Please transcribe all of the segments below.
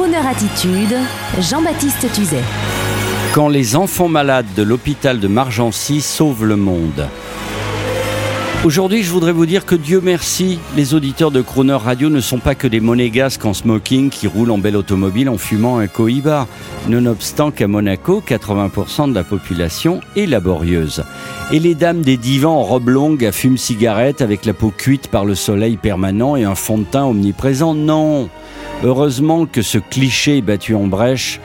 Crooner Attitude, Jean-Baptiste Tuzet. Quand les enfants malades de l'hôpital de Margency sauvent le monde. Aujourd'hui, je voudrais vous dire que Dieu merci, les auditeurs de Crooner Radio ne sont pas que des monégasques en smoking qui roulent en belle automobile en fumant un cohiba, nonobstant qu'à Monaco, 80% de la population est laborieuse. Et les dames des divans en robe longue à fume cigarette avec la peau cuite par le soleil permanent et un fond de teint omniprésent, non Heureusement que ce cliché est battu en brèche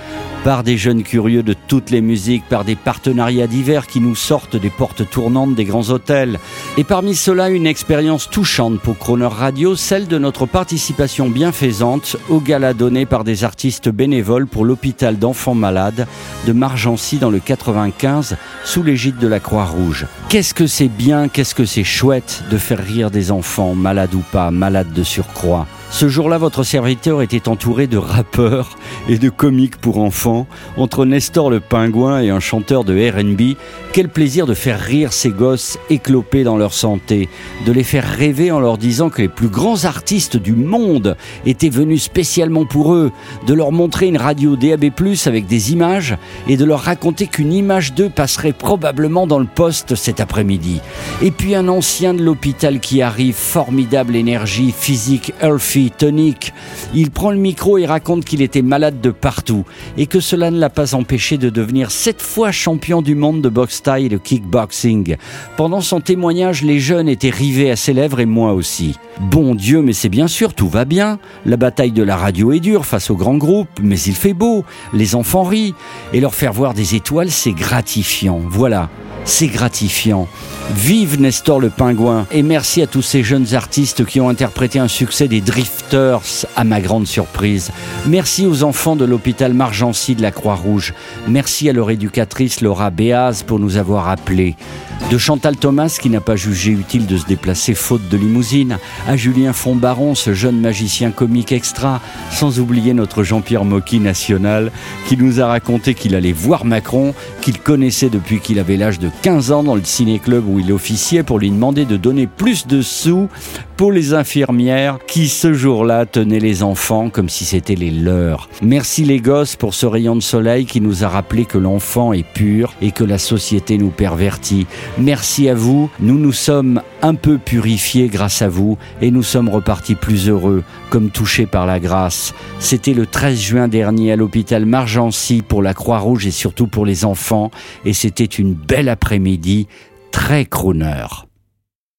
par des jeunes curieux de toutes les musiques, par des partenariats divers qui nous sortent des portes tournantes des grands hôtels. Et parmi cela, une expérience touchante pour Croner Radio, celle de notre participation bienfaisante au gala donné par des artistes bénévoles pour l'hôpital d'enfants malades de Margency dans le 95 sous l'égide de la Croix-Rouge. Qu'est-ce que c'est bien, qu'est-ce que c'est chouette de faire rire des enfants, malades ou pas, malades de surcroît? Ce jour-là, votre serviteur était entouré de rappeurs et de comiques pour enfants, entre Nestor le pingouin et un chanteur de RB. Quel plaisir de faire rire ces gosses éclopés dans leur santé, de les faire rêver en leur disant que les plus grands artistes du monde étaient venus spécialement pour eux, de leur montrer une radio DAB+, avec des images, et de leur raconter qu'une image d'eux passerait probablement dans le poste cet après-midi. Et puis un ancien de l'hôpital qui arrive, formidable énergie physique, healthy, tonique. Il prend le micro et raconte qu'il était malade de partout, et que cela ne l'a pas empêché de devenir sept fois champion du monde de boxe taille et de kickboxing. Pendant son témoignage, les jeunes étaient rivés à ses lèvres et moi aussi. Bon Dieu, mais c'est bien sûr, tout va bien. La bataille de la radio est dure face aux grands groupes, mais il fait beau. Les enfants rient. Et leur faire voir des étoiles, c'est gratifiant. Voilà, c'est gratifiant. Vive Nestor le pingouin et merci à tous ces jeunes artistes qui ont interprété un succès des Drifters à ma grande surprise. Merci aux enfants de l'hôpital Margency de la Croix-Rouge. Merci à leur éducatrice Laura Béaz pour nous avoir appelés. De Chantal Thomas qui n'a pas jugé utile de se déplacer faute de limousine, à Julien Fontbaron, ce jeune magicien comique extra, sans oublier notre Jean-Pierre Mocky national qui nous a raconté qu'il allait voir Macron, qu'il connaissait depuis qu'il avait l'âge de 15 ans dans le ciné-club où il officiait pour lui demander de donner plus de sous pour les infirmières qui ce jour-là tenaient les enfants comme si c'était les leurs. Merci les gosses pour ce rayon de soleil qui nous a rappelé que l'enfant est pur et que la société nous pervertit. Merci à vous, nous nous sommes un peu purifiés grâce à vous et nous sommes repartis plus heureux, comme touchés par la grâce. C'était le 13 juin dernier à l'hôpital Margency pour la Croix-Rouge et surtout pour les enfants et c'était une belle après-midi très crooner.